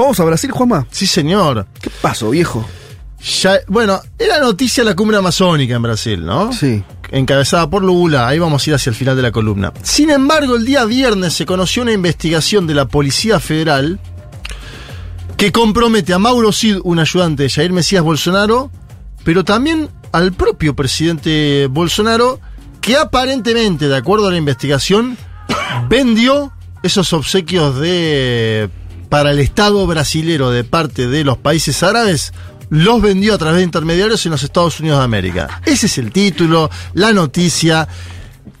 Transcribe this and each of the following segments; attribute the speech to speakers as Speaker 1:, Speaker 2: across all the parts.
Speaker 1: ¿No vamos a Brasil, Juanma?
Speaker 2: Sí, señor.
Speaker 1: ¿Qué pasó, viejo?
Speaker 2: Ya, bueno, era noticia la cumbre amazónica en Brasil, ¿no?
Speaker 1: Sí.
Speaker 2: Encabezada por Lula, ahí vamos a ir hacia el final de la columna. Sin embargo, el día viernes se conoció una investigación de la Policía Federal que compromete a Mauro Cid, un ayudante de Jair Mesías Bolsonaro, pero también al propio presidente Bolsonaro, que aparentemente, de acuerdo a la investigación, vendió esos obsequios de para el Estado brasilero de parte de los países árabes, los vendió a través de intermediarios en los Estados Unidos de América. Ese es el título, la noticia.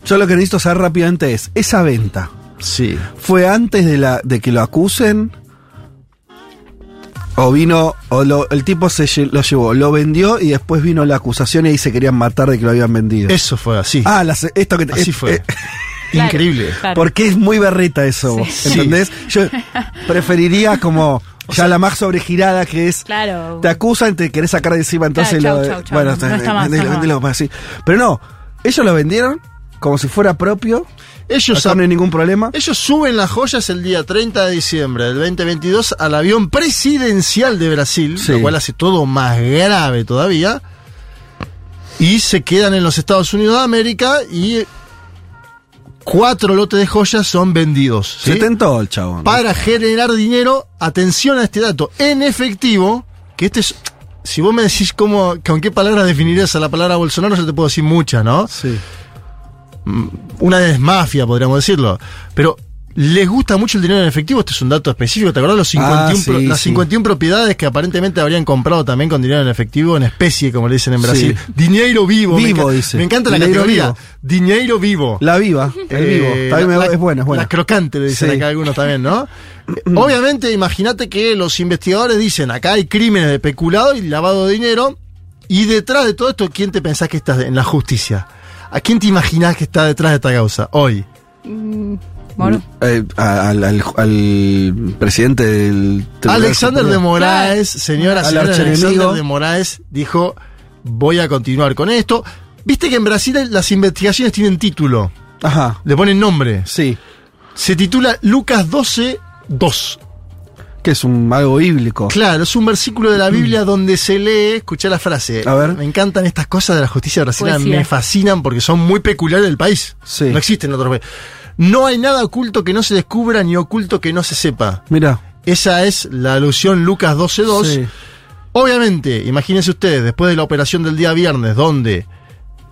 Speaker 1: Yo lo que necesito saber rápidamente es, esa venta,
Speaker 2: Sí.
Speaker 1: ¿fue antes de, la, de que lo acusen? ¿O vino, o lo- el tipo se lo llevó, lo vendió y después vino la acusación y ahí se querían matar de que lo habían vendido?
Speaker 2: Eso fue así.
Speaker 1: Ah, las- esto que te-
Speaker 2: así
Speaker 1: eh,
Speaker 2: fue.
Speaker 1: eh,
Speaker 3: Claro,
Speaker 2: Increíble.
Speaker 3: claro.
Speaker 1: Porque es muy berreta eso, vos,
Speaker 3: Sí.
Speaker 1: ¿entendés? Yo preferiría como ya la más sobregirada que es
Speaker 3: Claro.
Speaker 1: te acusan, te querés sacar de encima, entonces
Speaker 3: Claro,
Speaker 1: lo,
Speaker 3: chau, chau, chau.
Speaker 1: bueno,
Speaker 3: No está más,
Speaker 1: vendelo,
Speaker 3: no.
Speaker 1: vendelo, así. Pero no, ellos lo vendieron como si fuera propio,
Speaker 2: Ellos,
Speaker 1: no hay ningún problema.
Speaker 2: ellos suben las joyas el día 30 de diciembre del 2022 al avión presidencial de Brasil,
Speaker 1: Sí.
Speaker 2: lo cual hace todo más grave todavía. Y se quedan en los Estados Unidos de América y cuatro lotes de joyas son vendidos. ¿sí?
Speaker 1: Se tentó el chabón.
Speaker 2: para generar dinero, atención a este dato, en efectivo, que este es, si vos me decís cómo, con qué palabras definirías a la palabra Bolsonaro, yo te puedo decir muchas, ¿no?
Speaker 1: Sí.
Speaker 2: Una es mafia, podríamos decirlo, pero les gusta mucho el dinero en efectivo, este es un dato específico, ¿te acordás los 51
Speaker 1: Ah, sí,
Speaker 2: pro- las
Speaker 1: sí.
Speaker 2: 51 propiedades que aparentemente habrían comprado también con dinero en efectivo, en especie, como le dicen en Brasil?
Speaker 1: Sí.
Speaker 2: Dinero vivo. me
Speaker 1: Vivo,
Speaker 2: enca-
Speaker 1: dice.
Speaker 2: Me encanta la
Speaker 1: Dinero
Speaker 2: categoría.
Speaker 1: vivo.
Speaker 2: Dinero vivo.
Speaker 1: La viva, el vivo.
Speaker 2: Eh,
Speaker 1: También me-
Speaker 2: la-
Speaker 1: es buena, es buena.
Speaker 2: La crocante, le dicen
Speaker 1: Sí.
Speaker 2: acá algunos también, ¿no? Obviamente, imagínate que los investigadores dicen, acá hay crímenes de peculado y lavado de dinero, y detrás de todo esto, ¿quién te pensás que está en la justicia? ¿A quién te imaginás que está detrás de esta causa hoy?
Speaker 1: Eh, al, al- al presidente del Tribunal
Speaker 2: Alexander de. Moraes, señora, señora
Speaker 1: archienemigo.
Speaker 2: Alexander de Moraes, dijo, voy a continuar con esto. Viste que en Brasil las investigaciones tienen título,
Speaker 1: Ajá,
Speaker 2: le ponen nombre.
Speaker 1: sí.
Speaker 2: Se titula Lucas 12, 2.
Speaker 1: Que es un algo bíblico.
Speaker 2: Claro, es un versículo de la Biblia donde se lee, escuché la frase.
Speaker 1: A ver.
Speaker 2: Me encantan estas cosas de la justicia brasileña,
Speaker 3: Poesía.
Speaker 2: me fascinan porque son muy peculiares del país.
Speaker 1: Sí.
Speaker 2: No existen en otros países. No hay nada oculto que no se descubra ni oculto que no se sepa.
Speaker 1: Mira.
Speaker 2: Esa es la alusión Lucas 12.2.
Speaker 1: Sí.
Speaker 2: Obviamente, imagínense ustedes, después de la operación del día viernes, donde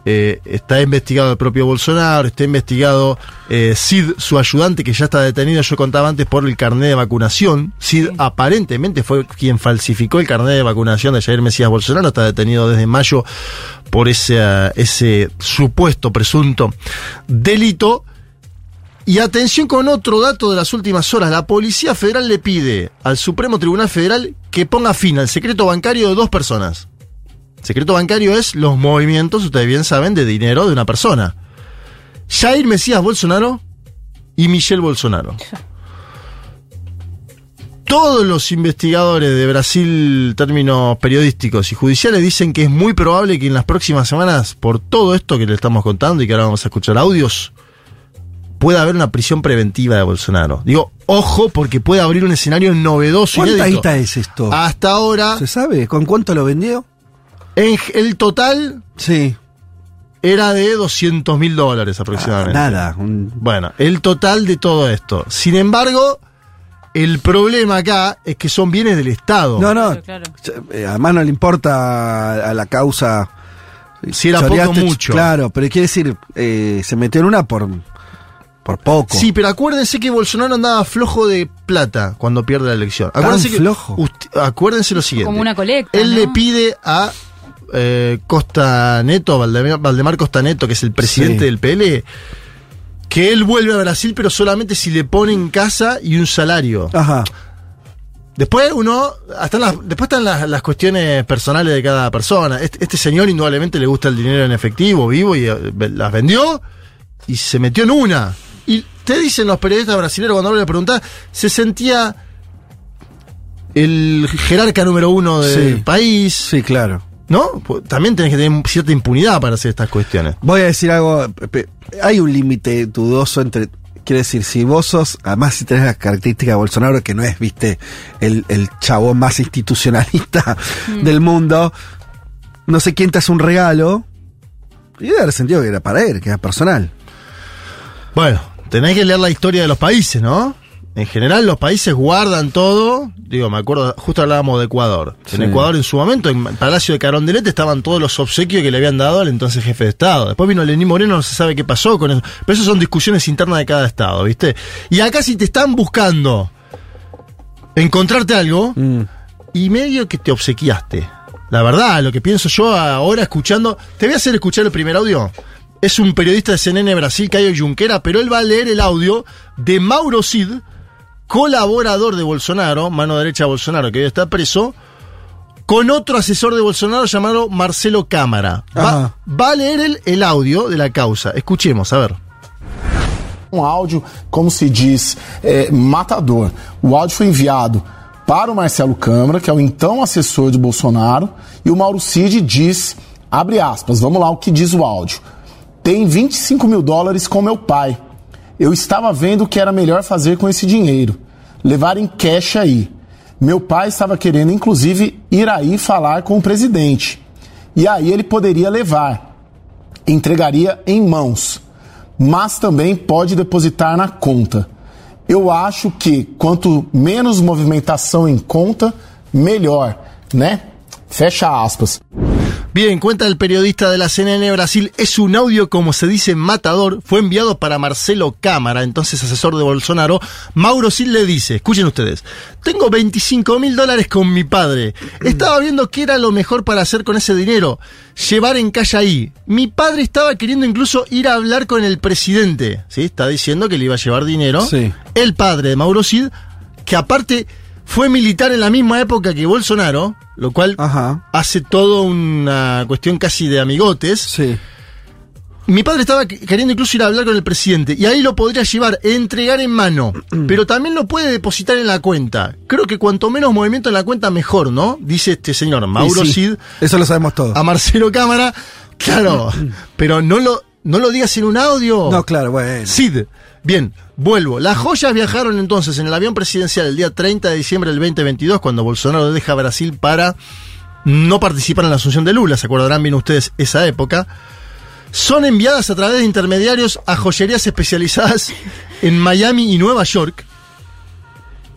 Speaker 2: eh, está investigado el propio Bolsonaro, está investigado eh, Sid, su ayudante, que ya está detenido, yo contaba antes, por el carnet de vacunación. Sid aparentemente fue quien falsificó el carnet de vacunación de Jair Mesías Bolsonaro, está detenido desde mayo por ese, ese supuesto, presunto delito. Y atención con otro dato de las últimas horas. La Policía Federal le pide al Supremo Tribunal Federal que ponga fin al secreto bancario de dos personas. Secreto bancario es los movimientos, ustedes bien saben, de dinero de una persona. Jair Mesías Bolsonaro y Michelle Bolsonaro. Todos los investigadores de Brasil, términos periodísticos y judiciales, dicen que es muy probable que en las próximas semanas, por todo esto que le estamos contando y que ahora vamos a escuchar audios, pueda haber una prisión preventiva de Bolsonaro. Digo, ojo, porque puede abrir un escenario novedoso.
Speaker 1: ¿Cuánta guita es esto?
Speaker 2: Hasta ahora,
Speaker 1: ¿Se sabe? ¿Con cuánto lo vendió?
Speaker 2: en el total
Speaker 1: Sí.
Speaker 2: era de 200 mil dólares
Speaker 1: Ah,
Speaker 2: aproximadamente.
Speaker 1: nada. un-
Speaker 2: Bueno, el total de todo esto. Sin embargo, el problema acá es que son bienes del Estado.
Speaker 1: No, no.
Speaker 3: Claro,
Speaker 1: eh, Además no le importa a la causa.
Speaker 2: Si era poco
Speaker 1: Choreaste,
Speaker 2: mucho.
Speaker 1: Claro, pero quiere decir, eh, se metió en una por, por poco.
Speaker 2: Sí, pero acuérdense que Bolsonaro andaba flojo de plata cuando pierde la elección.
Speaker 1: ¿Tan
Speaker 2: Acuérdense que,
Speaker 1: flojo?
Speaker 2: Acuérdense lo siguiente.
Speaker 3: Como una colecta,
Speaker 2: Él
Speaker 3: ¿no?
Speaker 2: le pide a eh, Costa Neto, Valdemar, Valdemar Costa Neto, que es el presidente
Speaker 1: Sí.
Speaker 2: del PL, que él vuelve a Brasil, pero solamente si le ponen casa y un salario.
Speaker 1: Ajá.
Speaker 2: Después uno, hasta las, después están las, las cuestiones personales de cada persona. Este, este señor indudablemente le gusta el dinero en efectivo, vivo, y eh, las vendió y se metió en una. Y te dicen los periodistas brasileños cuando le preguntás, se sentía el jerarca número uno del
Speaker 1: Sí.
Speaker 2: país,
Speaker 1: Sí, claro.
Speaker 2: ¿no? Pues También tenés que tener cierta impunidad para hacer estas cuestiones.
Speaker 1: Voy a decir algo. Hay un límite dudoso entre Quiere decir, si vos sos, además si tenés la característica de Bolsonaro, que no es, viste, el, el chabón más institucionalista del mundo, no sé quién te hace un regalo, y debe haber sentido que era para él, que era personal.
Speaker 2: Bueno, tenés que leer la historia de los países, ¿no? En general los países guardan todo. Digo, me acuerdo, justo hablábamos de Ecuador. En. Ecuador en su momento, en Palacio de Carondelet, estaban todos los obsequios que le habían dado al entonces jefe de Estado. Después vino Lenín Moreno, no se sabe qué pasó con eso. Pero eso son discusiones internas de cada Estado, ¿viste? Y acá si te están buscando encontrarte algo,
Speaker 1: Mm.
Speaker 2: y medio que te obsequiaste. La verdad, lo que pienso yo ahora escuchando. Te voy a hacer escuchar el primer audio. Es un periodista de CNN Brasil, Caio Junquera, pero él va a leer el audio de Mauro Cid, colaborador de Bolsonaro, mano derecha de Bolsonaro, que hoy está preso, con otro asesor de Bolsonaro llamado Marcelo Cámara. Va, va a leer el, el audio de la causa. Escuchemos, a ver.
Speaker 4: um áudio, como se diz, é, matador. O áudio foi enviado para o Marcelo Câmara, que é o então assessor de Bolsonaro, e o Mauro Cid diz, abre aspas, vamos lá o que diz o áudio. Tem 25 mil dólares com meu pai. Eu estava vendo o que era melhor fazer com esse dinheiro. Levar em cash aí. Meu pai estava querendo, inclusive, ir aí falar com o presidente. E aí ele poderia levar entregaria em mãos, mas também pode depositar na conta. Eu acho que quanto menos movimentação em conta, melhor, né? Fecha aspas.
Speaker 2: Bien, cuenta el periodista de la CNN Brasil, es un audio, como se dice, matador. Fue enviado para Marcelo Cámara, entonces asesor de Bolsonaro. Mauro Sil le dice, escuchen ustedes, tengo 25 mil dólares con mi padre. Estaba viendo qué era lo mejor para hacer con ese dinero. Llevar en calle ahí. Mi padre estaba queriendo incluso ir a hablar con el presidente. ¿Sí? Está diciendo que le iba a llevar dinero.
Speaker 1: Sí.
Speaker 2: El padre de Mauro Cid, que aparte fue militar en la misma época que Bolsonaro, lo cual
Speaker 1: Ajá.
Speaker 2: hace todo una cuestión casi de amigotes.
Speaker 1: Sí.
Speaker 2: Mi padre estaba qu- queriendo incluso ir a hablar con el presidente y ahí lo podría llevar, entregar en mano, pero también lo puede depositar en la cuenta. Creo que cuanto menos movimiento en la cuenta mejor, ¿no? Dice este señor Mauro
Speaker 1: sí,
Speaker 2: Cid
Speaker 1: Eso lo sabemos todos.
Speaker 2: a Marcelo Cámara. Claro, pero no lo, no lo digas en un audio.
Speaker 1: No, claro, bueno.
Speaker 2: Cid. Bien, vuelvo. Las joyas viajaron entonces en el avión presidencial el día 30 de diciembre del 2022, cuando Bolsonaro deja Brasil para no participar en la asunción de Lula. Se acordarán bien ustedes esa época. Son enviadas a través de intermediarios a joyerías especializadas en Miami y Nueva York.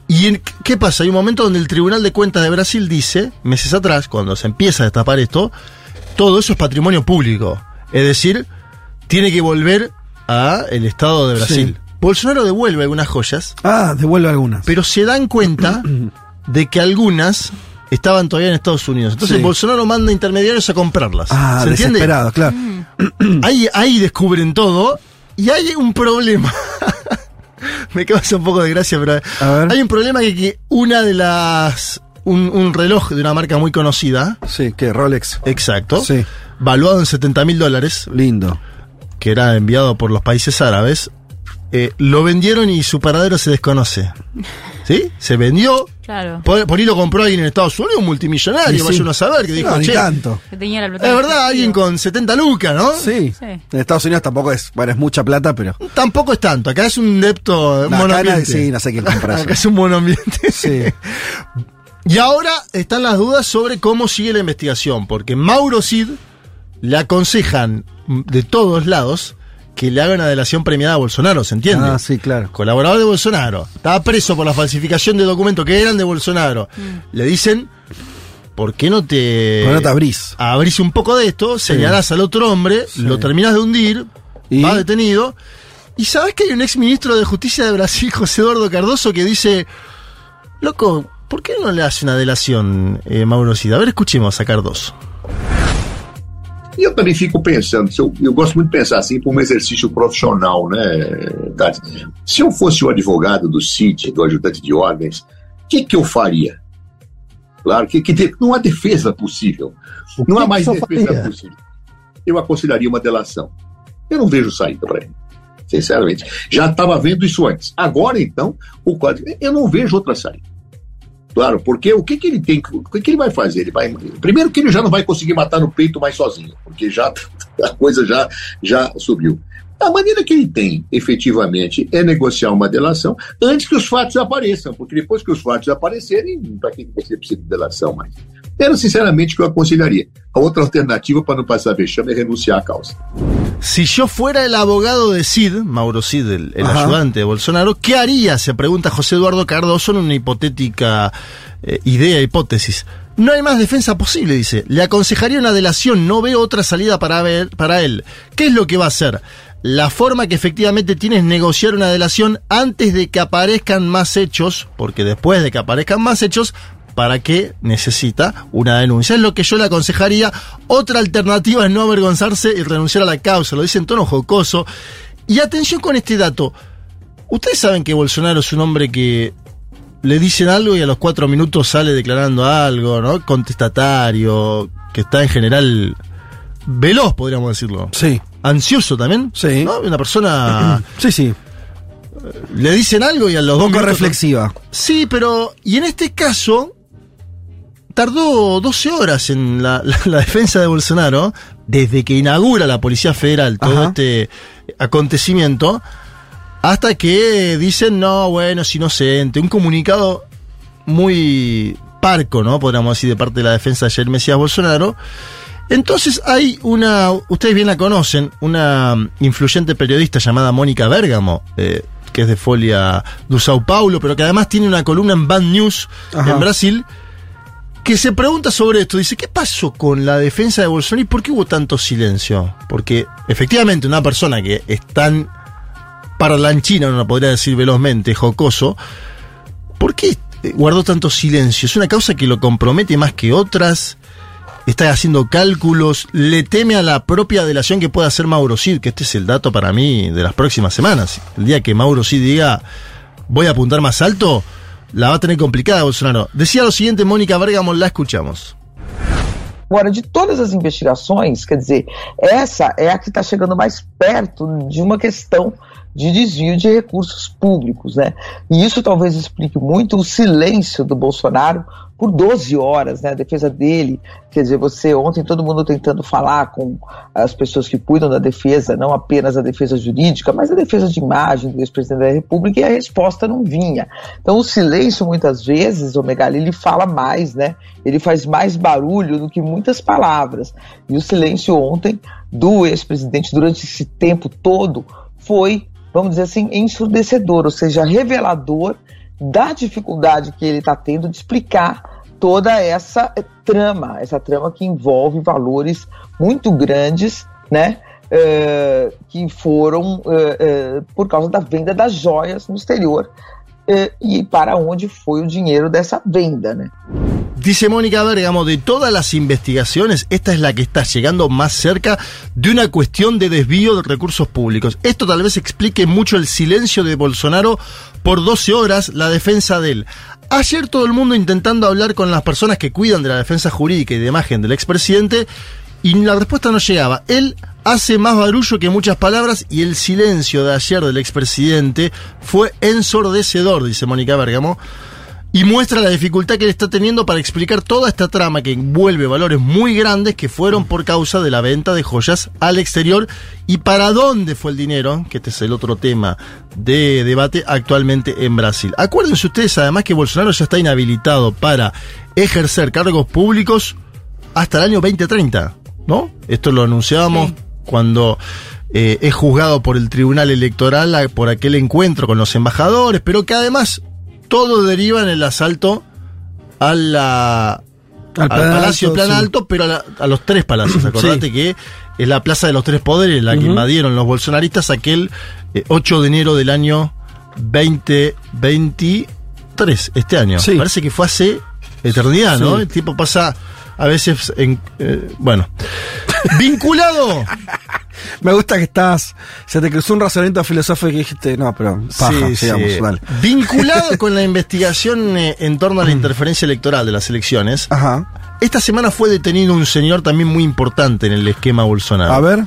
Speaker 2: ¿Y en- qué pasa? Hay un momento donde el Tribunal de Cuentas de Brasil dice, meses atrás, cuando se empieza a destapar esto, todo eso es patrimonio público. Es decir, tiene que volver a el Estado de Brasil.
Speaker 1: Sí.
Speaker 2: Bolsonaro devuelve algunas joyas,
Speaker 1: Ah, devuelve algunas.
Speaker 2: pero se dan cuenta de que algunas estaban todavía en Estados Unidos. Entonces
Speaker 1: Sí.
Speaker 2: Bolsonaro manda intermediarios a comprarlas.
Speaker 1: ah,
Speaker 2: ¿Se entiende?
Speaker 1: claro.
Speaker 2: Ahí, ahí descubren todo y hay un problema. Me causa un poco de gracia, pero
Speaker 1: A ver.
Speaker 2: hay un problema que, que una de las... Un, un reloj de una marca muy conocida,
Speaker 1: Sí, que Rolex.
Speaker 2: exacto,
Speaker 1: Sí.
Speaker 2: valuado en 70 mil dólares,
Speaker 1: Lindo.
Speaker 2: Que era enviado por los países árabes, eh, lo vendieron y su paradero se desconoce. ¿Sí? Se vendió.
Speaker 3: Claro.
Speaker 2: Por, por ahí lo compró alguien en Estados Unidos, un multimillonario,
Speaker 1: sí.
Speaker 2: vaya uno a saber, que dijo,
Speaker 1: No, ni
Speaker 2: che,
Speaker 1: tanto.
Speaker 3: Que tenía la plata.
Speaker 2: es verdad, alguien con 70 lucas, ¿no?
Speaker 1: Sí.
Speaker 3: Sí.
Speaker 1: En Estados Unidos tampoco es, bueno, es mucha plata, pero.
Speaker 2: Tampoco es tanto, acá es un depto,
Speaker 1: No,
Speaker 2: monoambiente.
Speaker 1: sí, no sé quién compra eso.
Speaker 2: Acá es un monoambiente.
Speaker 1: Sí.
Speaker 2: Y ahora están las dudas sobre cómo sigue la investigación, porque Mauro Cid le aconsejan de todos lados que le haga una delación premiada a Bolsonaro, ¿se entiende?
Speaker 1: Ah, sí, claro.
Speaker 2: Colaborador de Bolsonaro, estaba preso por la falsificación de documentos que eran de Bolsonaro. Le dicen, ¿por qué no te...
Speaker 1: ¿Por qué no te abrís?
Speaker 2: Abrís un poco de esto, señalás al otro hombre,
Speaker 1: Sí.
Speaker 2: lo terminas de hundir,
Speaker 1: ¿Y?
Speaker 2: va detenido. Y sabes que hay un ex ministro de Justicia de Brasil, José Eduardo Cardoso, que dice, loco, ¿por qué no le hace una delación, eh, Mauro Cid? A ver, escuchemos a Cardoso.
Speaker 5: E eu também fico pensando, eu, eu gosto muito de pensar assim como um exercício profissional, né, Tati? Se eu fosse o advogado do CID, do ajudante de ordens, o que, que eu faria? Claro que, que não há defesa possível.
Speaker 6: O
Speaker 5: Não
Speaker 6: que
Speaker 5: há mais
Speaker 6: que
Speaker 5: defesa
Speaker 6: faria?
Speaker 5: possível. Eu aconselharia uma delação. Eu não vejo saída para ele. Sinceramente. Já estava vendo isso antes. Agora, então, o código. Eu não vejo outra saída. Claro, porque o que, que ele tem, o que, que ele vai fazer? Ele vai, primeiro que ele já não vai conseguir matar no peito mais sozinho, porque já a coisa já, já subiu. A maneira que ele tem, efetivamente, é negociar uma delação antes que os fatos apareçam, porque depois que os fatos aparecerem, para que você precisa de delação mais? Era sinceramente que eu aconselharia. A outra alternativa para não passar vexame é renunciar à causa.
Speaker 2: Si yo fuera el abogado de Cid, Mauro Cid, el, ayudante de Bolsonaro, ¿qué haría? Se pregunta José Eduardo Cardoso en una hipotética eh, idea, hipótesis. No hay más defensa posible, dice. Le aconsejaría una delación, no veo otra salida para, ver, para él. ¿Qué es lo que va a hacer? La forma que efectivamente tiene es negociar una delación antes de que aparezcan más hechos, porque después de que aparezcan más hechos, ¿para qué necesita una denuncia? Es lo que yo le aconsejaría. Otra alternativa es no avergonzarse y renunciar a la causa. Lo dice en tono jocoso. Y atención con este dato. Ustedes saben que Bolsonaro es un hombre que le dicen algo y a los cuatro minutos sale declarando algo, ¿no? Contestatario, que está en general veloz, podríamos decirlo.
Speaker 1: Sí.
Speaker 2: Ansioso también.
Speaker 1: Sí.
Speaker 2: ¿no? Una persona
Speaker 1: Sí, sí.
Speaker 2: le dicen algo y a los
Speaker 1: Un
Speaker 2: dos
Speaker 1: poco reflexiva.
Speaker 2: Sí, pero. Y en este caso. Tardó 12 horas en la, la- la defensa de Bolsonaro, desde que inaugura la Policía Federal todo
Speaker 1: Ajá.
Speaker 2: este acontecimiento, hasta que dicen, no, bueno, es inocente. Un comunicado muy parco, ¿no? Podríamos decir, de parte de la defensa de Jair Mesías Bolsonaro. Entonces hay una, ustedes bien la conocen, una influyente periodista llamada Mónica Bergamo, eh, que es de Folia do Sao Paulo, pero que además tiene una columna en Band News
Speaker 1: Ajá.
Speaker 2: en Brasil, que se pregunta sobre esto. Dice, ¿qué pasó con la defensa de Bolsonaro y por qué hubo tanto silencio? Porque efectivamente una persona que es tan parlanchina, no podría decir velozmente, jocoso, ¿por qué eh, guardó tanto silencio? ¿Es una causa que lo compromete más que otras? ¿Está haciendo cálculos? ¿Le teme a la propia delación que pueda hacer Mauro Cid? Que este es el dato para mí de las próximas semanas. El día que Mauro Cid diga, voy a apuntar más alto, la va a tener complicada Bolsonaro. Decía lo siguiente Mónica Bergamo, la escuchamos.
Speaker 6: Agora, de todas as investigações, quer dizer, essa é a que está chegando mais perto de uma questão de desvio de recursos públicos, né? E isso talvez explique muito o silêncio do Bolsonaro por 12 horas, né? A defesa dele, quer dizer, você ontem todo mundo tentando falar com as pessoas que cuidam da defesa, não apenas a defesa jurídica, mas a defesa de imagem do ex-presidente da República e a resposta não vinha. Então o silêncio muitas vezes, o Megali, ele fala mais, né? Ele faz mais barulho do que muitas palavras. E o silêncio ontem do ex-presidente durante esse tempo todo foi, vamos dizer assim, ensurdecedor, ou seja, revelador da dificuldade que ele está tendo de explicar toda essa trama, essa trama que envolve valores muito grandes, né? eh, que foram eh, eh, por causa da venda das joias no exterior e para onde foi o dinheiro dessa venda, né?
Speaker 2: Dice Mónica Bergamo, de todas las investigaciones, esta es la que está llegando más cerca de una cuestión de desvío de recursos públicos. Esto tal vez explique mucho el silencio de Bolsonaro por 12 horas, la defensa de él. Ayer todo el mundo intentando hablar con las personas que cuidan de la defensa jurídica y de imagen del expresidente y la respuesta no llegaba. Él hace más barullo que muchas palabras y el silencio de ayer del expresidente fue ensordecedor, dice Mónica Bergamo y muestra la dificultad que él está teniendo para explicar toda esta trama que envuelve valores muy grandes que fueron por causa de la venta de joyas al exterior y para dónde fue el dinero, que este es el otro tema de debate actualmente en Brasil. Acuérdense ustedes además que Bolsonaro ya está inhabilitado para ejercer cargos públicos hasta el año 2030, ¿no? Esto lo anunciábamos cuando eh, es juzgado por el Tribunal Electoral por aquel encuentro con los embajadores, pero que además todo deriva en el asalto a la,
Speaker 1: Al
Speaker 2: al,
Speaker 1: Plan
Speaker 2: Palacio
Speaker 1: Alto,
Speaker 2: Plan
Speaker 1: sí.
Speaker 2: Alto, pero a, la- a los tres palacios. Acordate
Speaker 1: Sí.
Speaker 2: que es la Plaza de los Tres Poderes la que invadieron los bolsonaristas aquel eh, 8 de enero del año 2023, este año.
Speaker 1: Sí.
Speaker 2: Parece que fue hace eternidad, ¿no? El tiempo pasa a veces en... eh, bueno. Vinculado.
Speaker 1: Me gusta que estás. Se te cruzó un razonamiento filosófico y dijiste, no, pero paja,
Speaker 2: Sí,
Speaker 1: sigamos,
Speaker 2: sí.
Speaker 1: dale.
Speaker 2: Vinculado con la investigación eh, en torno a la interferencia electoral de las elecciones,
Speaker 1: Ajá.
Speaker 2: esta semana fue detenido un señor también muy importante en el esquema Bolsonaro.
Speaker 1: A ver.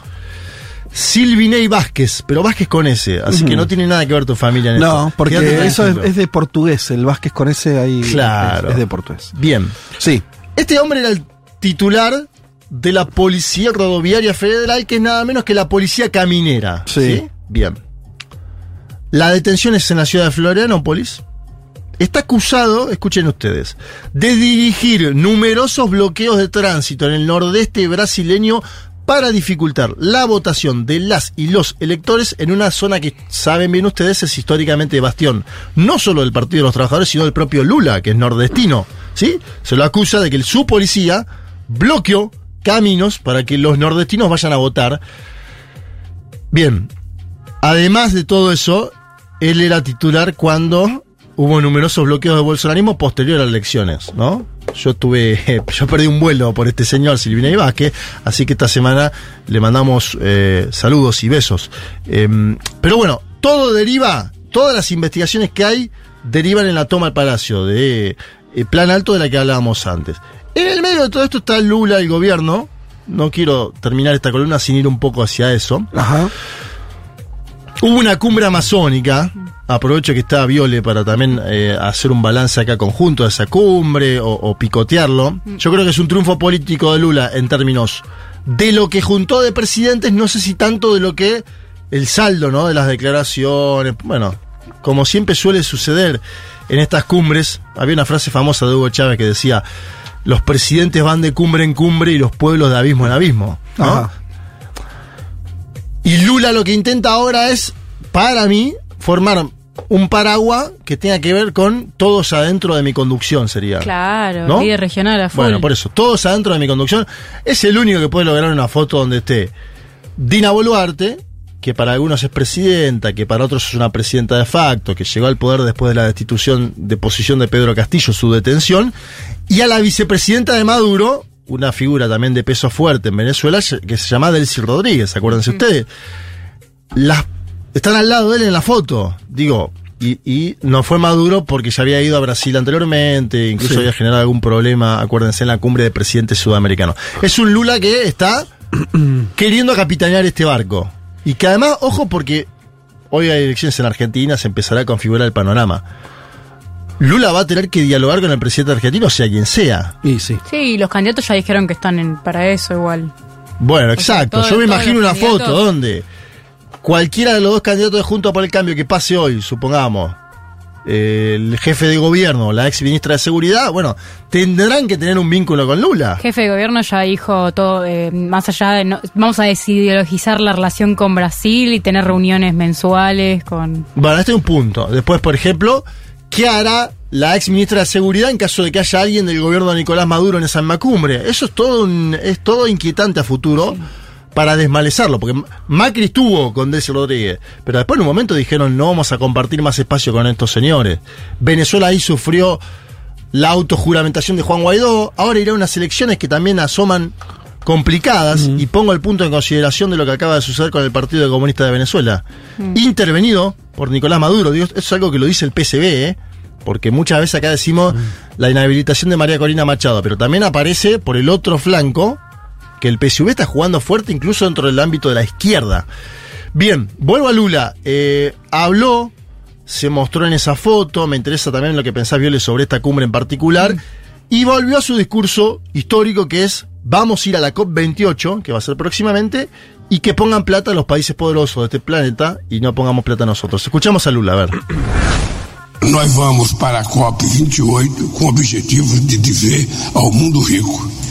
Speaker 2: Silvinei Vázquez, pero Vázquez con S, así que no tiene nada que ver tu familia en esto.
Speaker 1: No, porque eso es, de portugués. El Vázquez con ese ahí.
Speaker 2: Claro.
Speaker 1: Es, es de portugués.
Speaker 2: Bien.
Speaker 1: Sí.
Speaker 2: Este hombre era el titular de la Policía Rodoviaria Federal, que es nada menos que la Policía Caminera.
Speaker 1: Sí.
Speaker 2: Bien. La detención es en la ciudad de Florianópolis. Está acusado, escuchen ustedes, de dirigir numerosos bloqueos de tránsito en el nordeste brasileño para dificultar la votación de las y los electores en una zona que, saben bien ustedes, es históricamente bastión, no solo del Partido de los Trabajadores, sino del propio Lula, que es nordestino. ¿sí? Se lo acusa de que su policía bloqueó caminos para que los nordestinos vayan a votar. Bien, además de todo eso, él era titular cuando hubo numerosos bloqueos de bolsonarismo posterior a las elecciones, ¿no? Yo tuve, yo perdí un vuelo por este señor Silvina y Vázquez, así que esta semana le mandamos eh, saludos y besos. Em, pero bueno, todo deriva, todas las investigaciones que hay derivan en la toma del palacio de eh, plan alto de la que hablábamos antes. En el medio de todo esto está Lula, el gobierno. No quiero terminar esta columna sin ir un poco hacia eso.
Speaker 1: Ajá.
Speaker 2: Hubo una cumbre amazónica. Aprovecho que está Viole para también eh, hacer un balance acá conjunto de esa cumbre o, o picotearlo. Yo creo que es un triunfo político de Lula en términos de lo que juntó de presidentes, no sé si tanto de lo que el saldo, ¿no? De las declaraciones. Bueno, como siempre suele suceder en estas cumbres, había una frase famosa de Hugo Chávez que decía: Los presidentes van de cumbre en cumbre y los pueblos de abismo en abismo. ¿no?
Speaker 1: Ajá.
Speaker 2: Y Lula lo que intenta ahora es, para mí, formar un paraguas que tenga que ver con todos adentro de mi conducción, sería.
Speaker 3: Claro,
Speaker 2: ¿No?
Speaker 3: líder regional a full.
Speaker 2: Bueno, por eso, todos adentro de mi conducción. Es el único que puede lograr una foto donde esté Dina Boluarte, que para algunos es presidenta, que para otros es una presidenta de facto, que llegó al poder después de la destitución de posición de Pedro Castillo, su detención, y a la vicepresidenta de Maduro, una figura también de peso fuerte en Venezuela, que se llama Delcy Rodríguez, acuérdense ustedes. Las, están al lado de él en la foto, digo, y, y no fue Maduro porque ya había ido a Brasil anteriormente, incluso
Speaker 1: Sí.
Speaker 2: había generado algún problema, acuérdense, en la cumbre de presidentes sudamericanos. Es un Lula que está queriendo capitanear este barco. Y que además, ojo, porque hoy hay elecciones en Argentina, se empezará a configurar el panorama. Lula va a tener que dialogar con el presidente argentino, sea quien sea.
Speaker 1: Y sí.
Speaker 3: Sí, los candidatos ya dijeron que están en, para eso igual.
Speaker 2: Bueno, exacto.
Speaker 3: todo-
Speaker 2: Yo me imagino una foto donde cualquiera de los dos candidatos de Juntos por el Cambio que pase hoy, supongamos, el jefe de gobierno, la ex ministra de Seguridad, bueno, tendrán que tener un vínculo con Lula.
Speaker 3: Jefe de gobierno ya dijo todo, eh, más allá de, no- vamos a desideologizar la relación con Brasil y tener reuniones mensuales con...
Speaker 2: Bueno, este es un punto. Después, por ejemplo, ¿qué hará la ex ministra de Seguridad en caso de que haya alguien del gobierno de Nicolás Maduro en esa misma cumbre? Eso es todo, un- es todo inquietante a futuro para desmalezarlo, porque Macri estuvo con Delcy Rodríguez, pero después en un momento dijeron no vamos a compartir más espacio con estos señores. Venezuela ahí sufrió la autojuramentación de Juan Guaidó, ahora irá a unas elecciones que también asoman complicadas y pongo el punto en consideración de lo que acaba de suceder con el Partido Comunista de Venezuela. Intervenido por Nicolás Maduro, digo, eso es algo que lo dice el PCB, ¿eh? porque muchas veces acá decimos la inhabilitación de María Corina Machado, pero también aparece por el otro flanco que el PSV está jugando fuerte incluso dentro del ámbito de la izquierda. Bien, vuelvo a Lula. Eh, habló, se mostró en esa foto, me interesa también lo que pensás, Viole, sobre esta cumbre en particular, y volvió a su discurso histórico que es, vamos a ir a la COP28, que va a ser próximamente, y que pongan plata a los países poderosos de este planeta y no pongamos plata a nosotros. Escuchamos a Lula, a ver.
Speaker 7: Nós vamos para a COP28 com objetivos de dizer ao mundo rico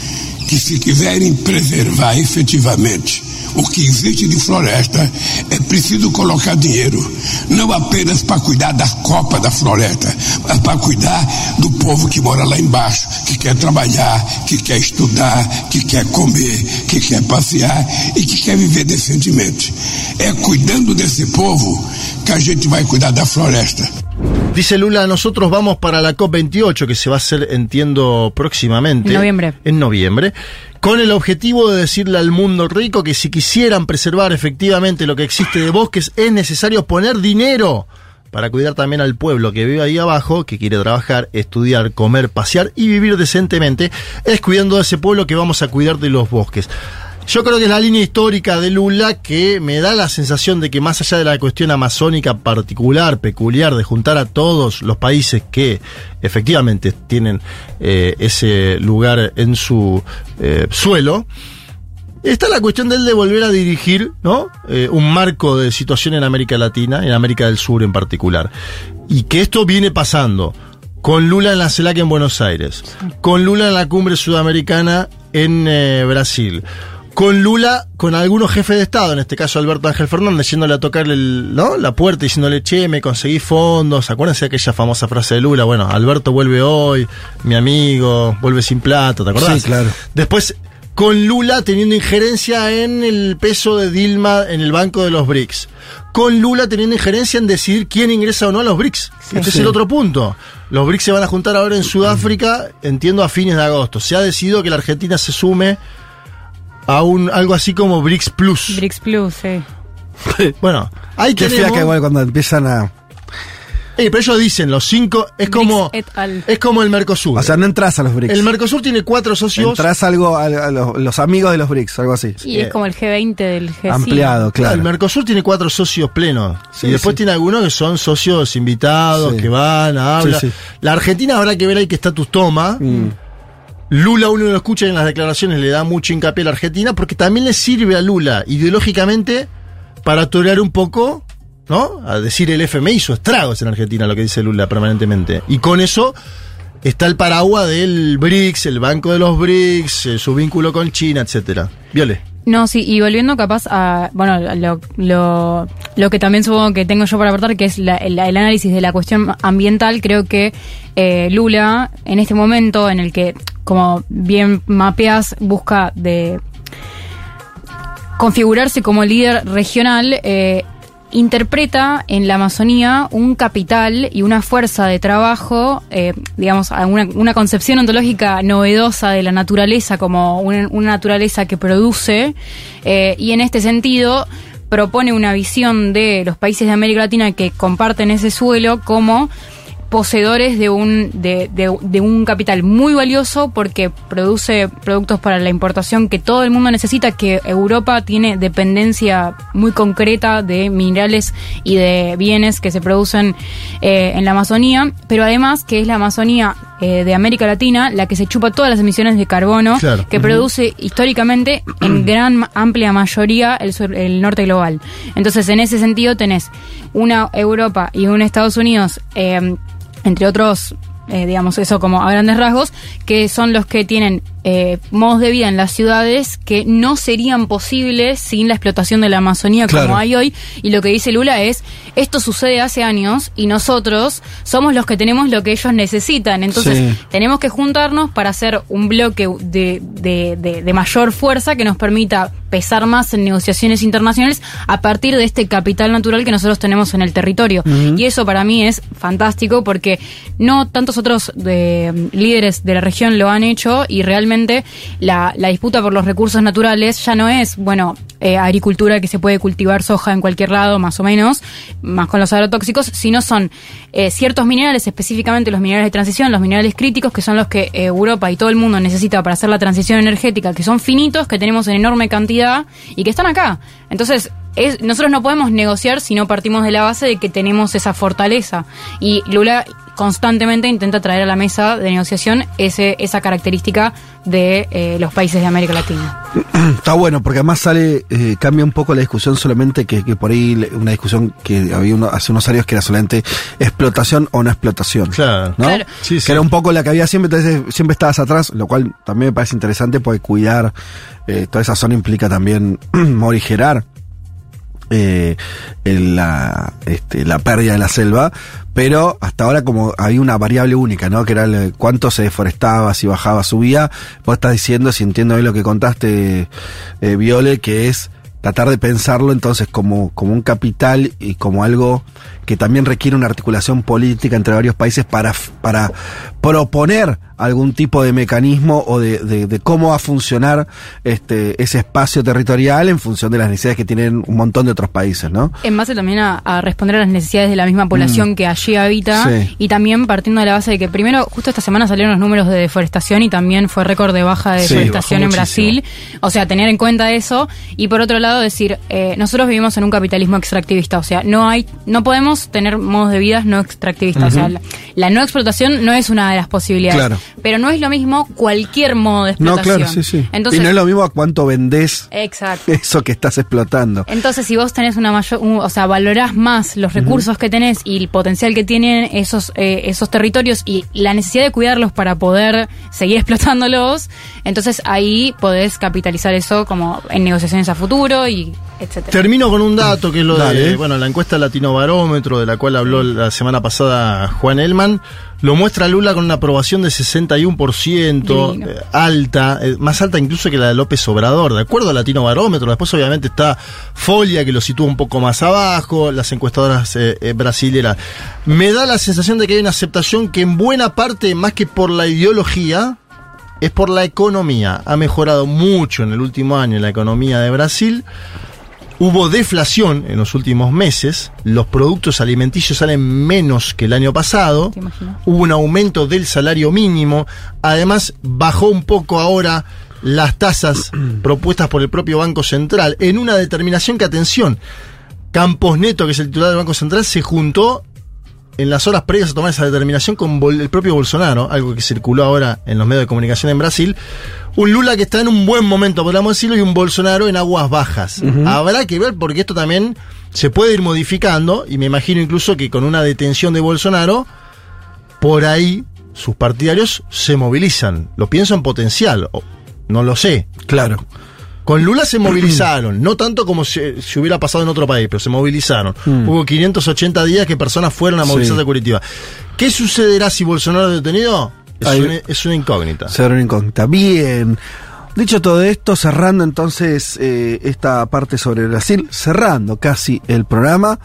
Speaker 7: que, se quiserem preservar efetivamente o que existe de floresta, é preciso colocar dinheiro, não apenas para cuidar da copa da floresta, mas para cuidar do povo que mora lá embaixo, que quer trabalhar, que quer estudar, que quer comer, que quer passear e que quer viver decentemente. É cuidando desse povo que a gente vai cuidar da floresta.
Speaker 2: Dice Lula, nosotros vamos para la COP28, que se va a hacer, entiendo, próximamente.
Speaker 3: En noviembre.
Speaker 2: En noviembre. Con el objetivo de decirle al mundo rico que si quisieran preservar efectivamente lo que existe de bosques, es necesario poner dinero para cuidar también al pueblo que vive ahí abajo, que quiere trabajar, estudiar, comer, pasear y vivir decentemente. Es cuidando de ese pueblo que vamos a cuidar de los bosques. Yo creo que es la línea histórica de Lula que me da la sensación de que más allá de la cuestión amazónica particular, peculiar, de juntar a todos los países que efectivamente tienen eh, ese lugar en su eh, suelo, Está la cuestión de él de volver a dirigir, ¿no? Eh, un marco de situación en América Latina, en América del Sur en particular. Y que esto viene pasando con Lula en la CELAC en Buenos Aires, con Lula en la cumbre sudamericana en eh, Brasil, con Lula, con algunos jefes de Estado, en este caso Alberto Ángel Fernández, yéndole a tocar el, ¿no? la puerta diciéndole, che, me conseguí fondos. Acuérdense de aquella famosa frase de Lula? Bueno, Alberto vuelve hoy, mi amigo, vuelve sin plata, ¿te acordás?
Speaker 1: Sí, claro.
Speaker 2: Después, con Lula teniendo injerencia en el peso de Dilma en el banco de los BRICS. Con Lula teniendo injerencia en decidir quién ingresa o no a los BRICS. este es el otro punto. Los BRICS se van a juntar ahora en Sudáfrica, entiendo, a fines de agosto. Se ha decidido que la Argentina se sume a un algo así como BRICS Plus.
Speaker 3: BRICS Plus, sí.
Speaker 2: Bueno, hay que
Speaker 1: que igual cuando empiezan a.
Speaker 2: pero ellos dicen, los cinco, es como, es como el Mercosur.
Speaker 1: O sea, no entras a los BRICS.
Speaker 2: el Mercosur tiene cuatro socios.
Speaker 1: Entras algo a, a los, los amigos de los BRICS, algo así.
Speaker 3: Y es como el G20 del G5.
Speaker 1: Ampliado,
Speaker 2: Claro, el. Mercosur tiene cuatro socios plenos.
Speaker 1: Sí,
Speaker 2: y después
Speaker 1: sí.
Speaker 2: tiene algunos que son socios invitados,
Speaker 1: Sí.
Speaker 2: que van, hablan.
Speaker 1: Sí, sí.
Speaker 2: La Argentina habrá que ver ahí qué estatus toma.
Speaker 1: Mm.
Speaker 2: Lula uno lo escucha en las declaraciones, le da mucho hincapié a la Argentina, porque también le sirve a Lula ideológicamente para torear un poco, ¿no? A decir el FMI hizo estragos en Argentina, lo que dice Lula permanentemente. Y con eso está el paraguas del BRICS, el Banco de los BRICS, eh, su vínculo con China, etcétera. Viole.
Speaker 3: No, sí, y volviendo capaz a, bueno, lo, que también supongo que tengo yo para aportar, que es el análisis de la cuestión ambiental, creo que eh, Lula, en este momento en el que, como bien mapeas, busca de configurarse como líder regional, eh, interpreta en la Amazonía un capital y una fuerza de trabajo, eh, digamos, una, una concepción ontológica novedosa de la naturaleza como una, una naturaleza que produce, eh, y en este sentido propone una visión de los países de América Latina que comparten ese suelo como poseedores de un, de, de- de un capital muy valioso porque produce productos para la importación que todo el mundo necesita, que Europa tiene dependencia muy concreta de minerales y de bienes que se producen eh, en la Amazonía, pero además que es la Amazonía eh, de América Latina la que se chupa todas las emisiones de carbono
Speaker 2: Claro.
Speaker 3: que produce históricamente en gran amplia mayoría el, sur- el norte global. Entonces, en ese sentido tenés una Europa y un Estados Unidos, eh, entre otros, eh, digamos eso como a grandes rasgos, que son los que tienen eh, modos de vida en las ciudades que no serían posibles sin la explotación de la Amazonía
Speaker 1: Claro.
Speaker 3: como hay hoy. Y lo que dice Lula es, esto sucede hace años y nosotros somos los que tenemos lo que ellos necesitan. Entonces,
Speaker 1: Sí.
Speaker 3: tenemos que juntarnos para hacer un bloque de, de- de- de mayor fuerza que nos permita pesar más en negociaciones internacionales a partir de este capital natural que nosotros tenemos en el territorio. Y eso para mí es fantástico porque no tantos otros eh, líderes de la región lo han hecho y realmente la, disputa por los recursos naturales ya no es, bueno, eh, agricultura que se puede cultivar soja en cualquier lado, más o menos, más con los agrotóxicos, sino son eh, ciertos minerales, específicamente los minerales de transición, los minerales críticos, que son los que eh, Europa y todo el mundo necesita para hacer la transición energética, que son finitos, que tenemos en enorme cantidad y que están acá. Entonces, es, nosotros no podemos negociar si no partimos de la base de que tenemos esa fortaleza. Y Lula constantemente intenta traer a la mesa de negociación ese, esa característica de eh, los países de América Latina.
Speaker 1: Está bueno, porque además sale, eh, cambia un poco la discusión solamente que, que por ahí una discusión que había uno, hace unos años que era solamente explotación o no explotación.
Speaker 2: Claro.
Speaker 1: ¿no?
Speaker 3: Claro.
Speaker 2: Sí,
Speaker 1: que
Speaker 2: sí.
Speaker 1: era un poco la que había siempre, entonces siempre estabas atrás, lo cual también me parece interesante porque cuidar eh, toda esa zona implica también morigerar eh, en la, este, la pérdida de la selva, pero hasta ahora como había una variable única, ¿no? Que era el, cuánto se deforestaba, si bajaba, subía. Vos estás diciendo, si entiendo bien lo que contaste, eh, Viole, que es tratar de pensarlo entonces como, como un capital y como algo que también requiere una articulación política entre varios países para, para proponer algún tipo de mecanismo o de, de- de cómo va a funcionar este, ese espacio territorial en función de las necesidades que tienen un montón de otros países, ¿no?
Speaker 3: En base también a, a responder a las necesidades de la misma población que allí habita
Speaker 1: Sí.
Speaker 3: y también partiendo de la base de que primero, justo esta semana salieron los números de deforestación y también fue récord de baja de
Speaker 1: Sí,
Speaker 3: deforestación en Brasil. O sea, tener en cuenta eso y por otro lado decir, eh, nosotros vivimos en un capitalismo extractivista, o sea, no hay, no podemos tener modos de vida no extractivistas. O sea, la, la no explotación no es una de las posibilidades.
Speaker 1: Claro.
Speaker 3: Pero no es lo mismo cualquier modo de
Speaker 1: No,
Speaker 3: explotación.
Speaker 1: claro, sí, sí.
Speaker 3: Entonces,
Speaker 1: y no es lo mismo a cuánto vendés
Speaker 3: Exacto.
Speaker 1: eso que estás explotando.
Speaker 3: Entonces, si vos tenés una mayor, un- o sea, valorás más los recursos que tenés y el potencial que tienen esos eh, esos territorios y la necesidad de cuidarlos para poder seguir explotándolos, entonces ahí podés capitalizar eso como en negociaciones a futuro y
Speaker 2: Termino con un dato que es lo de bueno, la encuesta Latino Barómetro, de la cual habló la semana pasada Juan Elman. Lo muestra Lula con una aprobación de 61%,
Speaker 3: Divino.
Speaker 2: eh, alta, eh, más alta incluso que la de López Obrador, de acuerdo al Latino Barómetro. Después, obviamente, está Folia, que lo sitúa un poco más abajo, las encuestadoras eh, eh, brasileras. Me da la sensación de que hay una aceptación que, en buena parte, más que por la ideología, es por la economía. Ha mejorado mucho en el último año la economía de Brasil. Hubo deflación en los últimos meses, los productos alimenticios salen menos que el año pasado, hubo un aumento del salario mínimo, además bajó un poco ahora las tasas propuestas por el propio Banco Central, en una determinación que, atención, Campos Neto, que es el titular del Banco Central, se juntó en las horas previas a tomar esa determinación con el propio Bolsonaro, algo que circuló ahora en los medios de comunicación en Brasil. Un Lula que está en un buen momento, podríamos decirlo, y un Bolsonaro en aguas bajas. Habrá que ver porque esto también se puede ir modificando, y me imagino incluso que con una detención de Bolsonaro, por ahí sus partidarios se movilizan. Lo pienso en potencial, o- no lo sé.
Speaker 1: Claro.
Speaker 2: Con Lula se movilizaron, no tanto como si, si hubiera pasado en otro país, pero se movilizaron. Hubo 580 días que personas fueron a movilizarse
Speaker 1: Mm. Sí.
Speaker 2: a Curitiba. ¿Qué sucederá si Bolsonaro es detenido? Es, una, es una incógnita.
Speaker 1: Ser una incógnita. Bien. Dicho todo esto, cerrando entonces eh, esta parte sobre Brasil, cerrando casi el programa.